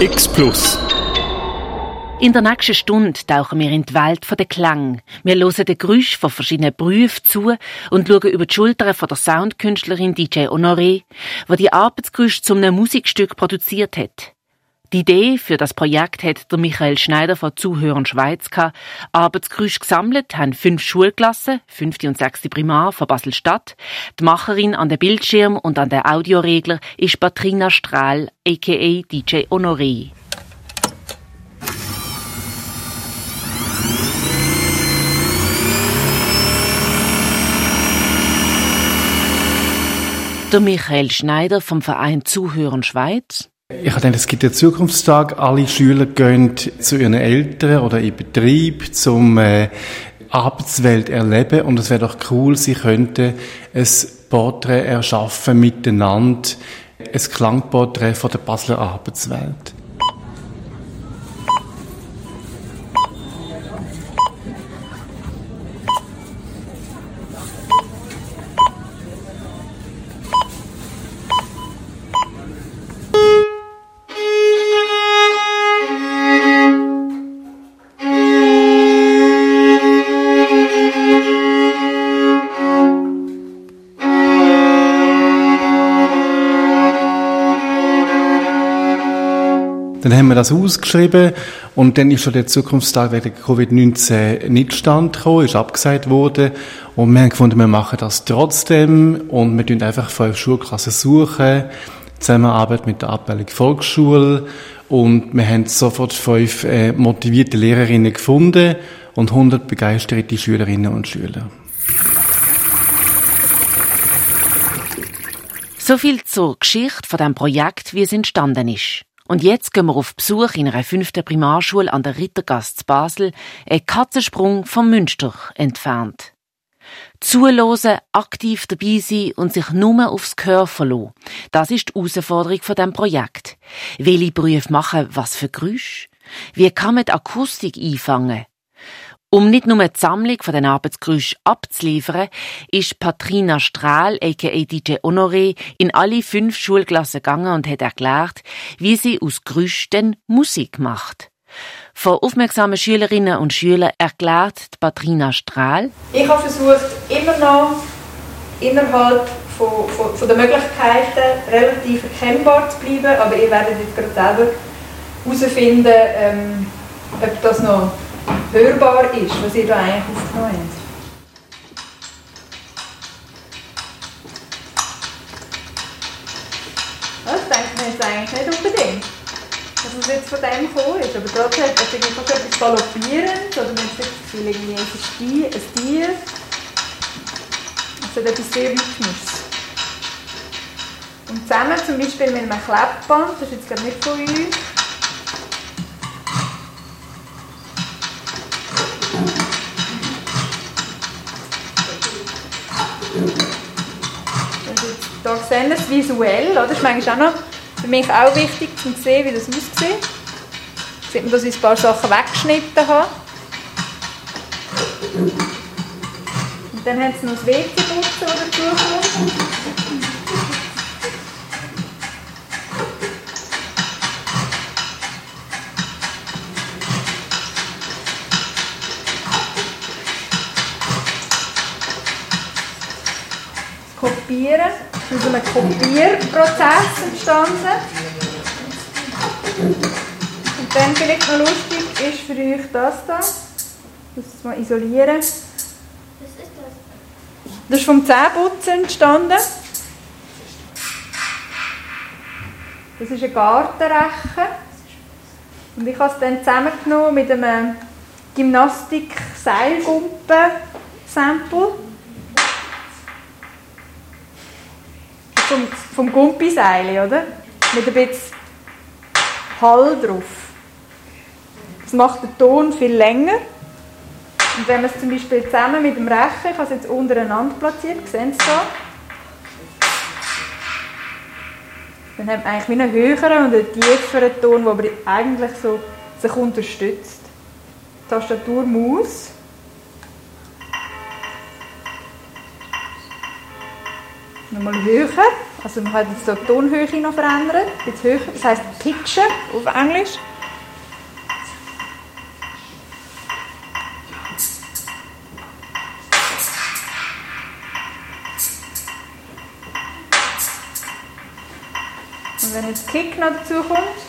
X Plus. In der nächsten Stunde tauchen wir in die Welt der Klang. Wir hören den Geräusch von verschiedenen Berufen zu und schauen über die Schultern von der Soundkünstlerin DJ Honoré, die die Arbeitsgeräusche zum einem Musikstück produziert hat. Die Idee für das Projekt hat der Michael Schneider von Zuhörern Schweiz gehabt. Arbeitsgeräusche gesammelt haben fünf Schulklassen, fünfte und sechste Primar von Basel-Stadt. Die Macherin an den Bildschirm und an den Audioregler ist Patrina Strahl, a.k.a. DJ Honoré. Der Michael Schneider vom Verein Zuhören Schweiz. Ich gedacht, es gibt einen Zukunftstag. Alle Schüler gehen zu ihren Eltern oder in Betrieb zum äh, Arbeitswelt erleben und es wäre doch cool, sie könnten ein Porträt erschaffen miteinander, ein Klangporträt von der Basler Arbeitswelt. Dann haben wir das ausgeschrieben und dann ist schon der Zukunftstag wegen Covid-19 nicht stand gekommen, ist abgesagt worden und wir haben gefunden, wir machen das trotzdem und wir tun einfach fünf Schulklassen suchen, Zusammenarbeit mit der Abteilung Volksschule und wir haben sofort fünf äh, motivierte Lehrerinnen gefunden und 100 begeisterte Schülerinnen und Schüler. So viel zur Geschichte von dem Projekt, wie es entstanden ist. Und jetzt gehen wir auf Besuch in einer fünften Primarschule an der Rittergasse Basel, ein Katzensprung vom Münster entfernt. Zuhören, aktiv dabei sein und sich nur aufs Gehör verlassen. Das ist die Herausforderung von diesem Projekt. Welche Berufe machen was für Geräusche? Wie kann man die Akustik einfangen? Um nicht nur die Sammlung von den Arbeitsgeräuschen abzuliefern, ist Patrina Strahl, aka DJ Honoré, in alle fünf Schulklassen gegangen und hat erklärt, wie sie aus Gerüchten Musik macht. Von aufmerksamen Schülerinnen und Schülern erklärt Patrina Strahl. Ich habe versucht, immer noch innerhalb von, von, von der Möglichkeiten relativ erkennbar zu bleiben, aber ihr werdet jetzt gerade selber herausfinden, ähm, ob das noch hörbar ist, was ihr da eigentlich aufgenommen habt. Das denkt man jetzt eigentlich nicht unbedingt, dass es jetzt von dem gekommen ist. Aber trotzdem hat es irgendwie etwas Galoppierendes oder man hat das Gefühl, irgendwie es ist ein Tier. Es hat etwas sehr Rhythmisches. Und zusammen zum Beispiel mit einem Klebband, das ist jetzt glaube nicht von uns, sehen es visuell, oder? das ist manchmal auch noch für mich auch wichtig, um zu sehen, wie das aussieht. Sieht man, dass ich ein paar Sachen weggeschnitten habe. Und dann haben sie noch das WC-Putzen, das dazukommt. Kopieren aus einem Kopierprozess entstanden. Und dann vielleicht noch lustig ist für euch das da. Das mal isolieren. Was ist das? Das ist vom Zähneputzen entstanden. Das ist ein Gartenrechen. Und ich habe es dann zusammengenommen mit einem Gymnastik-Seilgumpen-Sample. Vom, vom Gumpiseil, oder? Mit ein bisschen Hall drauf. Das macht den Ton viel länger. Und wenn man es zum Beispiel zusammen mit dem Rechen, ich habe es jetzt untereinander platziert, sehen Sie da? Dann hat man eigentlich einen höheren und einen tieferen Ton, der aber eigentlich so sich unterstützt. Tastatur, Maus. Nochmal höher. Also man kann jetzt die Tonhöhe noch verändern, jetzt höher, das heisst pitchen auf Englisch. Und wenn jetzt Kick noch dazu kommt,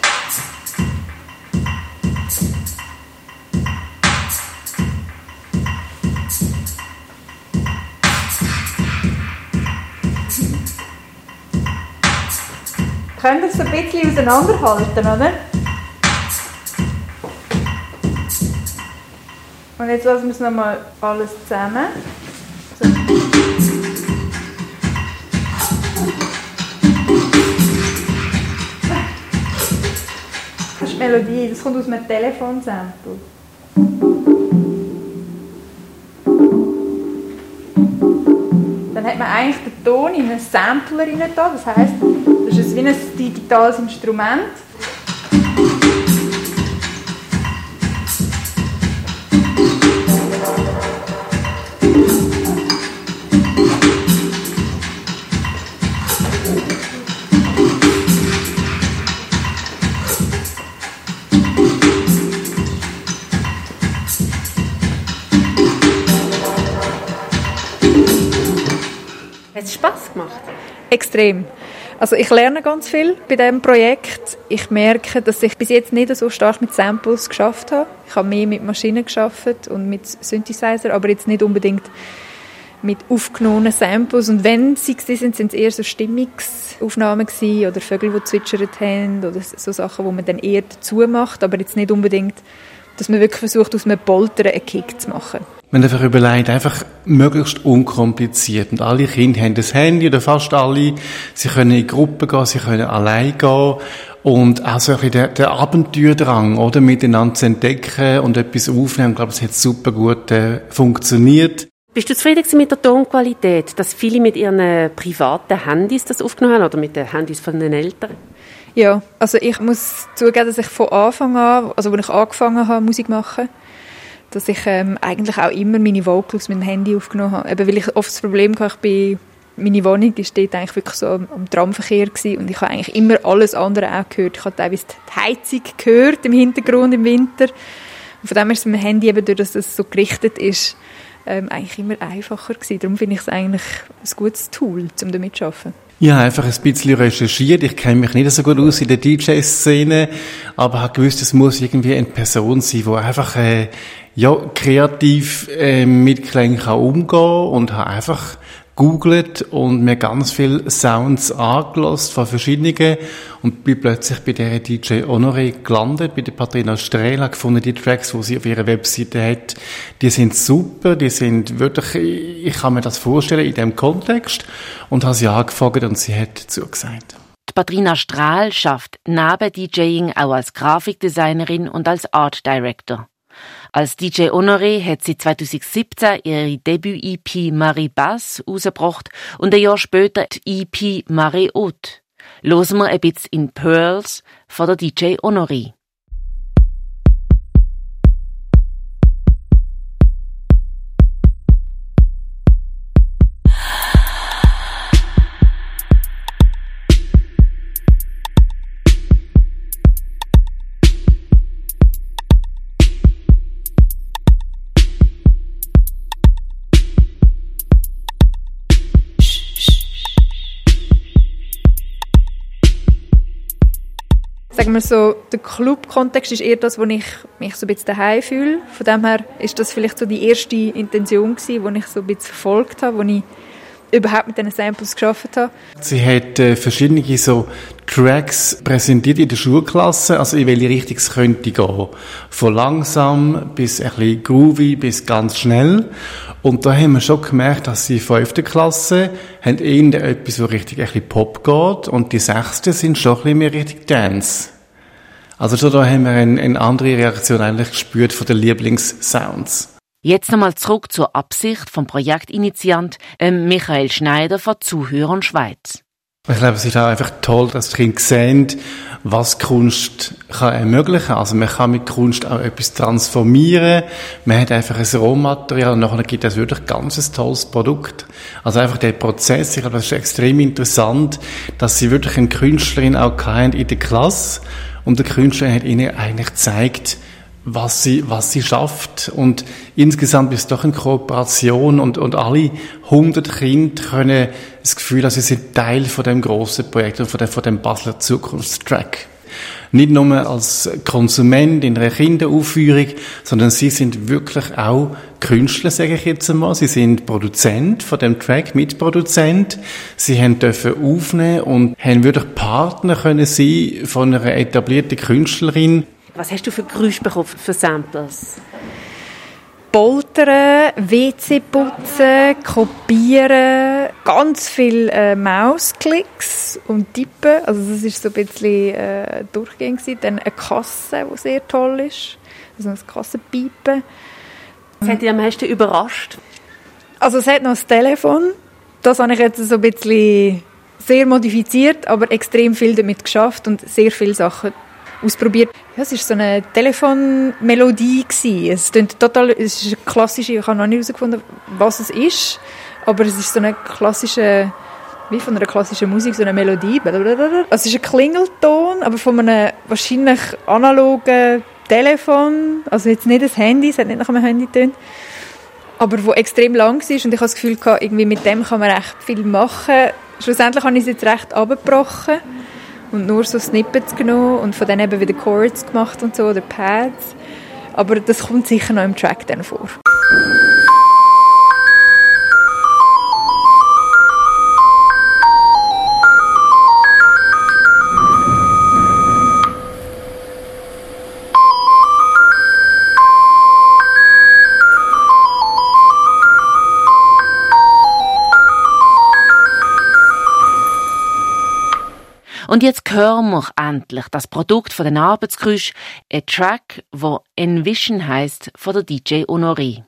Könnt ihr es ein bisschen auseinanderhalten, oder? Und jetzt lassen wir es nochmal alles zusammen. So. Das ist die Melodie, das kommt aus einem Telefonsample. Dann hat man eigentlich den Ton in einen Sampler rein, das heisst, das ist wie ein digitales Instrument. Hat es Spass gemacht? Extrem. Also ich lerne ganz viel bei diesem Projekt. Ich merke, dass ich bis jetzt nicht so stark mit Samples geschafft habe. Ich habe mehr mit Maschinen geschafft und mit Synthesizer, aber jetzt nicht unbedingt mit aufgenommenen Samples. Und wenn sie sind, sind es eher so Stimmungsaufnahmen oder Vögel, die zwitschert haben oder so Sachen, wo man dann eher dazu macht, aber jetzt nicht unbedingt, dass man wirklich versucht, aus einem Poltern einen Kick zu machen. Man einfach überlegt, einfach möglichst unkompliziert. Und alle Kinder haben das Handy, oder fast alle. Sie können in Gruppen gehen, sie können allein gehen. Und auch so ein bisschen der, der Abenteuerdrang, oder? Miteinander zu entdecken und etwas aufnehmen. Ich glaube, es hat super gut äh, funktioniert. Bist du zufrieden mit der Tonqualität, dass viele mit ihren privaten Handys das aufgenommen haben oder mit den Handys von den Eltern? Ja, also ich muss zugeben, dass ich von Anfang an, also als ich angefangen habe, Musik machen, dass ich ähm, eigentlich auch immer meine Vocals mit dem Handy aufgenommen habe. Eben, weil ich oft das Problem hatte, ich bin, meine Wohnung die steht eigentlich wirklich so am, am Tramverkehr gewesen und ich habe eigentlich immer alles andere auch gehört. Ich habe teilweise die Heizung gehört im Hintergrund im Winter. Und von dem ist es mit dem Handy eben, durch dass es so gerichtet ist, ähm, eigentlich immer einfacher gewesen. Darum finde ich es eigentlich ein gutes Tool, um damit zu arbeiten. Habe einfach ein bisschen recherchiert. Ich kenne mich nicht so gut aus in der DJ-Szene, aber habe gewusst, es muss irgendwie eine Person sein, die einfach äh, ja, kreativ äh, mit Klängen umgehen und habe einfach googelt und mir ganz viele Sounds angelassen von verschiedenen und bin plötzlich bei der DJ Honoré gelandet, bei der Patrina Strela, gefunden, die Tracks, die sie auf ihrer Webseite hat, die sind super, die sind wirklich, ich kann mir das vorstellen in dem Kontext und habe sie angefragt und sie hat zugesagt. Die Patrina Strahl schafft neben DJing auch als Grafikdesignerin und als Art Director. Als DJ Honoré hat sie 2017 ihre Debüt-EP Marie Bass rausgebracht und ein Jahr später die EP Marie Haute. Losen wir ein bisschen in Pearls von der DJ Honoré. Sagen wir so, der Club-Kontext ist eher das, wo ich mich so ein bisschen daheim fühle. Von dem her ist das vielleicht so die erste Intention gewesen, die ich so ein bisschen verfolgt habe, wo ich überhaupt mit diesen Samples geschafft habe. Sie hat äh, verschiedene so Tracks präsentiert in der Schulklasse, also in welche Richtung es könnte gehen. Von langsam bis ein bisschen groovy bis ganz schnell. Und da haben wir schon gemerkt, dass die fünfte Klasse haben eher etwas, wo richtig ein bisschen Pop geht und die sechste sind schon ein bisschen mehr richtig Dance. Also schon da haben wir eine, eine andere Reaktion eigentlich gespürt von den Lieblingssounds. Jetzt nochmal zurück zur Absicht vom Projektinitiant ähm, Michael Schneider von Zuhörern Schweiz. Ich glaube, es ist auch einfach toll, dass die Kinder sehen, was Kunst kann ermöglichen. Also man kann mit Kunst auch etwas transformieren. Man hat einfach ein Rohmaterial und nachher gibt es wirklich ganz ein tolles Produkt. Also einfach der Prozess, ich glaube, das ist extrem interessant, dass sie wirklich eine Künstlerin auch in der Klasse und der Künstler hat ihnen eigentlich gezeigt, was sie, was sie schafft. Und insgesamt ist es doch eine Kooperation und, und alle 100 Kinder können das Gefühl haben, sie sind Teil von dem grossen Projekt und von dem, von dem Basler Zukunftstrack. Nicht nur als Konsument in einer Kinderaufführung, sondern sie sind wirklich auch Künstler, sage ich jetzt einmal. Sie sind Produzent von dem Track, Mitproduzent. Sie haben dürfen aufnehmen und haben wirklich Partner können sein von einer etablierten Künstlerin. Was hast du für Geräusche bekommen, für Samples? Poltern, WC putzen, kopieren, ganz viele äh, Mausklicks und Tippen. Also das ist so ein bisschen äh, durchgängig. Dann eine Kasse, die sehr toll ist. Also ein Kassenpiepen. Was hat dich am meisten überrascht? Also es hat noch das Telefon. Das habe ich jetzt so ein bisschen sehr modifiziert, aber extrem viel damit geschafft und sehr viele Sachen ausprobiert. Ja, es war so eine Telefonmelodie. Es, total, es ist eine klassische, ich habe noch nicht herausgefunden, was es ist, aber es ist so eine klassische, wie von einer klassischen Musik, so eine Melodie. Also es ist ein Klingelton, aber von einem wahrscheinlich analogen Telefon, also jetzt nicht ein Handy, es hat nicht nach einem Handy getönt, aber wo extrem lang war und ich habe das Gefühl, irgendwie mit dem kann man recht viel machen. Schlussendlich habe ich es jetzt recht abgebrochen und nur so Snippets genommen und von denen eben wieder Chords gemacht und so oder Pads. Aber das kommt sicher noch im Track dann vor. Und jetzt hören wir endlich das Produkt von den Arbeitsgeräusch, ein Track, wo Envision heißt von der DJ Honoré.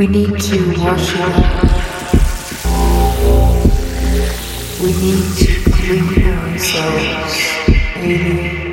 We need to wash it up. We need to clean ourselves, baby.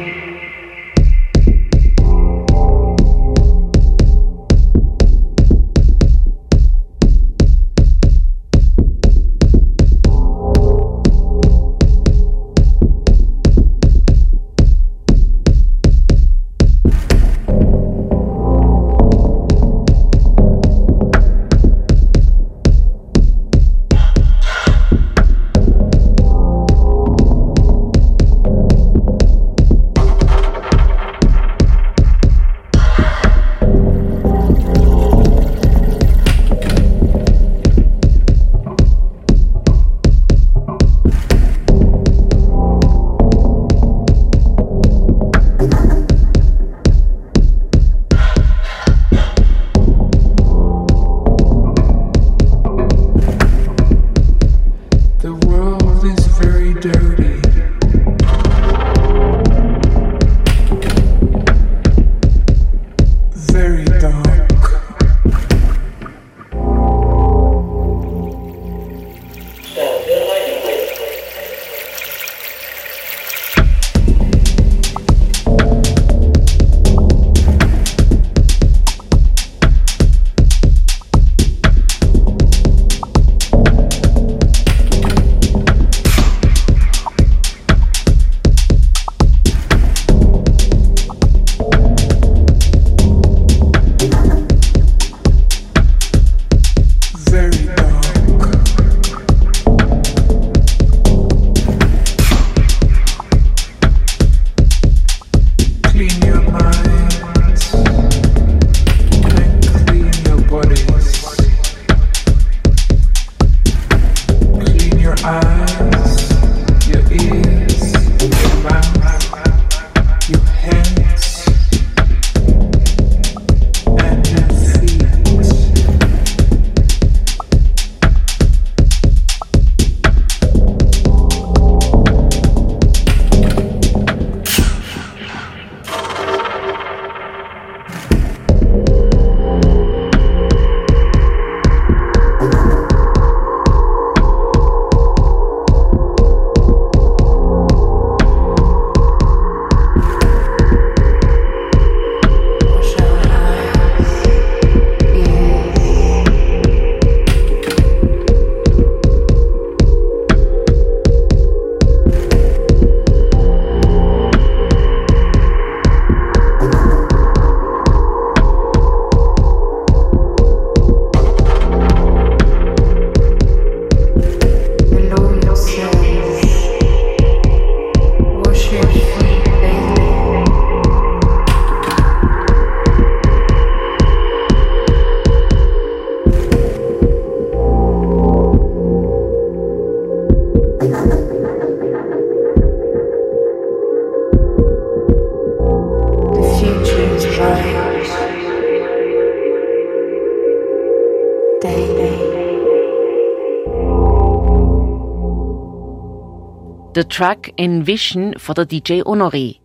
Der Track Envision von der DJ Honoré.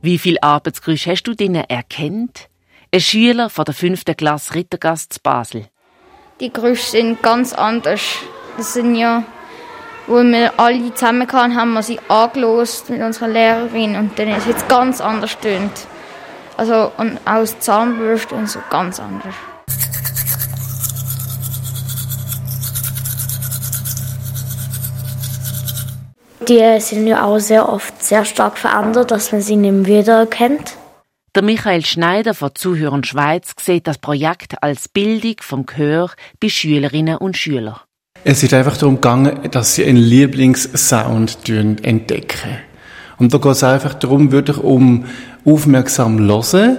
Wie viel Arbeitsgeräusche hast du drinnen erkennt? Ein Schüler von der fünften Klasse Rittergast zu Basel. Die Geräusche sind ganz anders. Das sind ja, wo wir alle zusammen waren, haben wir sie angelost mit unserer Lehrerin und dann ist es jetzt ganz anders. Also und das Zahnbürste und so ganz anders. Die sind ja auch sehr oft sehr stark verändert, dass man sie nicht mehr wiedererkennt. Der Michael Schneider von Zuhören Schweiz sieht das Projekt als Bildung vom Gehör bei Schülerinnen und Schülern. Es ist einfach darum gegangen, dass sie einen Lieblingssound entdecken. Und da geht es einfach darum, wirklich um aufmerksam hören,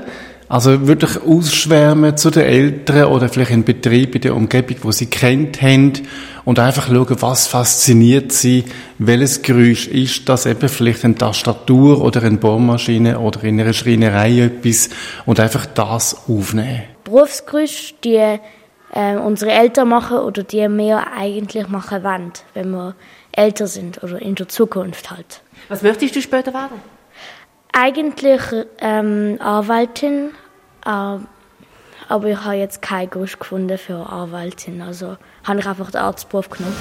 also wirklich ausschwärmen zu den Eltern oder vielleicht in Betrieb, in der Umgebung, wo sie kennt haben und einfach schauen, was fasziniert sie, welches Geräusch ist das eben vielleicht eine Tastatur oder eine Bohrmaschine oder in einer Schreinerei etwas und einfach das aufnehmen. Berufsgeräusche, die äh, unsere Eltern machen oder die wir eigentlich machen wollen, wenn wir älter sind oder in der Zukunft halt. Was möchtest du später werden? Eigentlich ähm, Anwältin, äh, aber ich habe jetzt keinen Geruch gefunden für Anwältin, also habe ich einfach den Arztberuf genommen.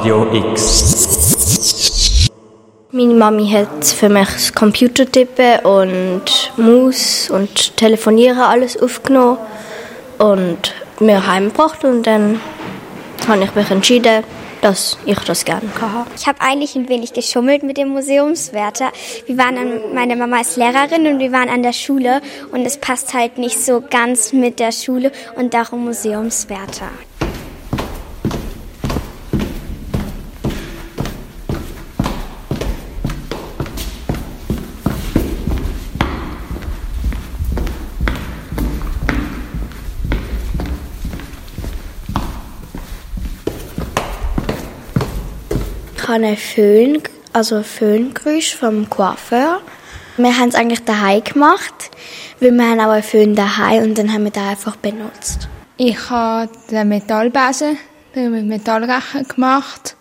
Radio X. Meine Mami hat für mich das Computertippen und Maus und Telefonieren alles aufgenommen und mir heimgebracht und dann habe ich mich entschieden, dass ich das gerne habe. Ich habe eigentlich ein wenig geschummelt mit dem Museumswärter. Wir waren an, meine Mama ist Lehrerin und wir waren an der Schule und es passt halt nicht so ganz mit der Schule und darum Museumswärter. Habe einen Föhn, also Föhngeräusch vom Coiffeur. Wir haben es eigentlich daheim gemacht, weil wir haben auch einen Föhn daheim und dann haben wir den einfach benutzt. Ich habe den Metallbesen mit Metallrechen gemacht.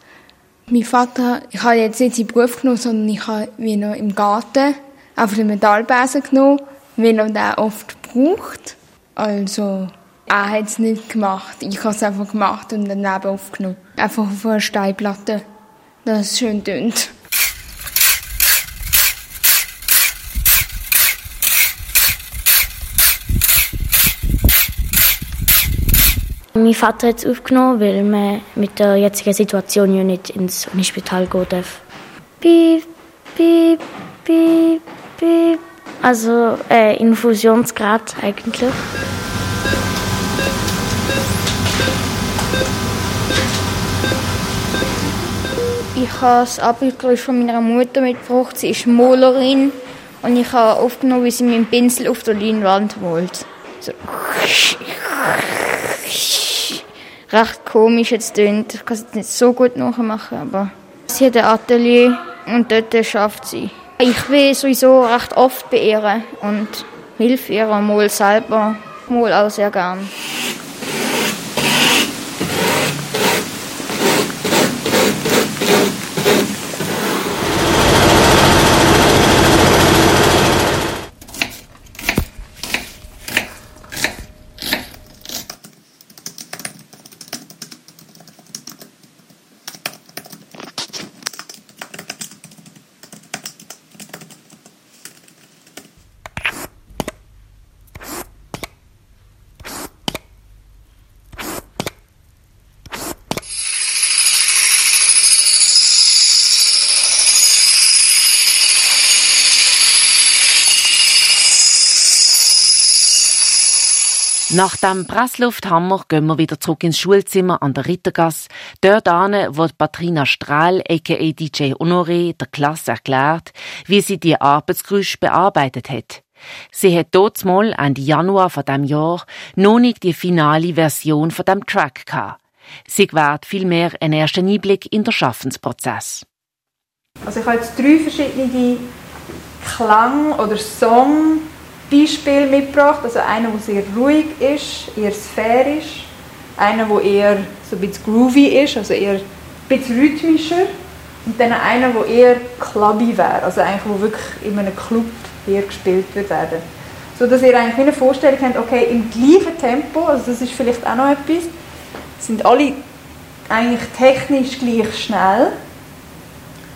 Mein Vater, ich habe jetzt nicht seinen Beruf genommen, sondern ich habe wie noch im Garten einfach den Metallbesen genommen, weil er den oft braucht. Also, er hat es nicht gemacht. Ich habe es einfach gemacht und daneben aufgenommen. Einfach auf einer Steinplatte, dass es schön tönt. Mein Vater hat es aufgenommen, weil man mit der jetzigen Situation ja nicht ins Unispital gehen darf. Piep, piep, piep, piep. Also äh, Infusionsgrad eigentlich. Ich habe das Abendgeräusch von meiner Mutter mitgebracht. Sie ist Malerin und ich habe aufgenommen, wie sie mit dem Pinsel auf der Leinwand malt. So. Recht komisch jetzt tönt. Ich kann es nicht so gut nachmachen, aber sie hat ein Atelier und dort schafft sie. Ich bin sowieso recht oft bei ihr und hilf ihr mal selber, mal auch sehr gern. Nach dem Presslufthammer gehen wir wieder zurück ins Schulzimmer an der Rittergasse. Dort an, wo Patrina Strahl, a.k.a. DJ Honoré, der Klasse erklärt, wie sie die Arbeitsgerüche bearbeitet hat. Sie hat dort mal Ende Januar von dem Jahr noch nicht die finale Version von dem Track gehabt. Sie gewährt vielmehr einen ersten Einblick in den Schaffensprozess. Also ich habe jetzt drei verschiedene Klang- oder Song Beispiel mitgebracht. Also einer, der sehr ruhig ist, eher sphärisch. Einer, der eher so ein bisschen groovy ist, also eher ein bisschen rhythmischer. Und dann einer, der eher clubby wäre, also eigentlich, wo wirklich in einem Club hier gespielt wird werden. So dass ihr eigentlich eine Vorstellung habt, okay, im gleichen Tempo, also das ist vielleicht auch noch etwas, sind alle eigentlich technisch gleich schnell,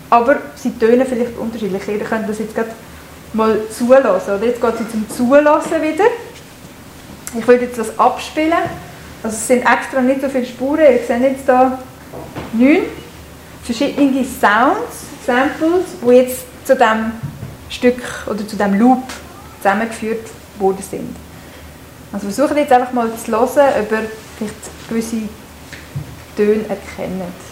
aber sie tönen vielleicht unterschiedlich. Ihr könnt das jetzt gerade mal zulassen. Oder jetzt geht es zum Zulassen wieder. Ich würde jetzt das abspielen. Also es sind extra nicht so viele Spuren. Ihr seht jetzt hier neun verschiedene Sounds, Samples, die jetzt zu diesem Stück oder zu diesem Loop zusammengeführt worden sind. Also versucht jetzt einfach mal zu hören, ob ihr vielleicht gewisse Töne erkennt.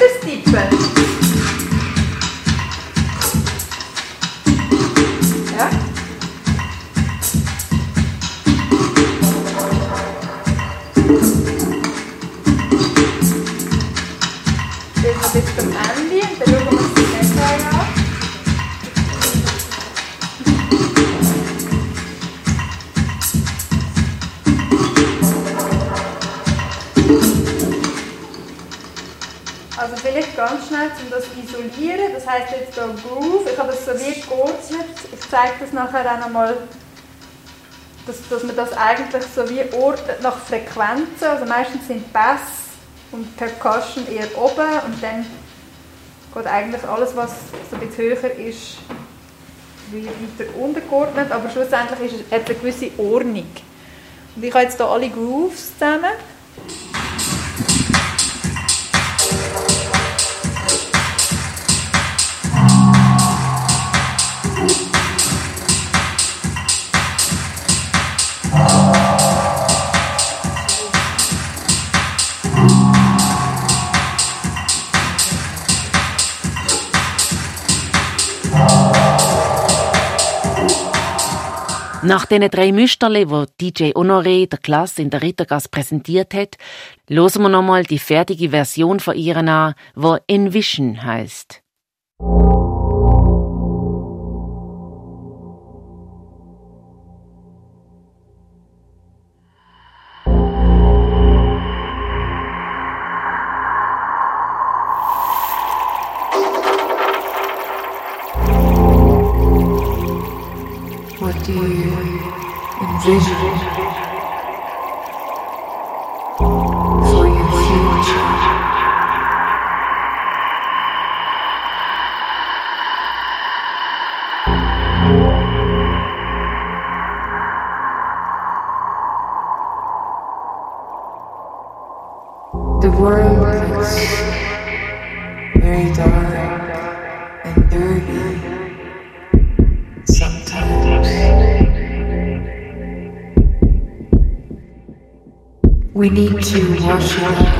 Tschüss, die 12. nachher auch nochmal, dass, dass man das eigentlich so wie ordnet nach Frequenzen. Also meistens sind Bass und Percussion eher oben und dann geht eigentlich alles, was so ein bisschen höher ist, wie weiter untergeordnet. Aber schlussendlich ist es eine gewisse Ordnung. Und ich habe jetzt hier alle Grooves zusammen. Nach den drei Müsterle, wo DJ Honoré der Klasse in der Rittergasse präsentiert hat, losen wir nochmal die fertige Version von ihr an, wo Envision heißt. to worship.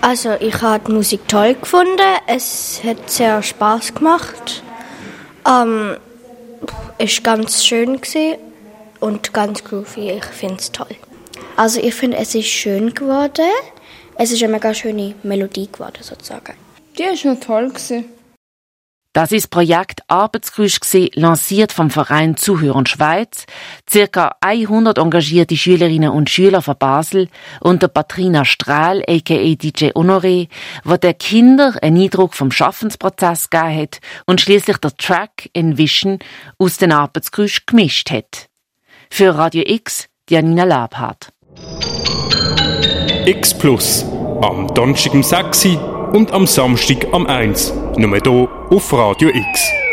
Also ich habe die Musik toll gefunden. Es hat sehr Spaß gemacht. Ähm, ist ganz schön gewesen und ganz groovy. Ich finde es toll. Also ich finde, es ist schön geworden. Es ist eine mega schöne Melodie geworden sozusagen. Die war schon toll. Gewesen. Das ist Projekt Arbeitsgeräusch gsi, lanciert vom Verein Zuhören Schweiz. Circa 100 engagierte Schülerinnen und Schüler von Basel und der Patrina Strahl, aka DJ Honoré, wo der Kinder einen Eindruck vom Schaffensprozess gegeben hat und schließlich der Track Envision aus den Arbeitsgeräusch gemischt hat. Für Radio X, Janina Labhardt. X Plus. Am Donnerstag um 6 Uhr und am Samstag am 1 Uhr. Nur hier auf Radio X.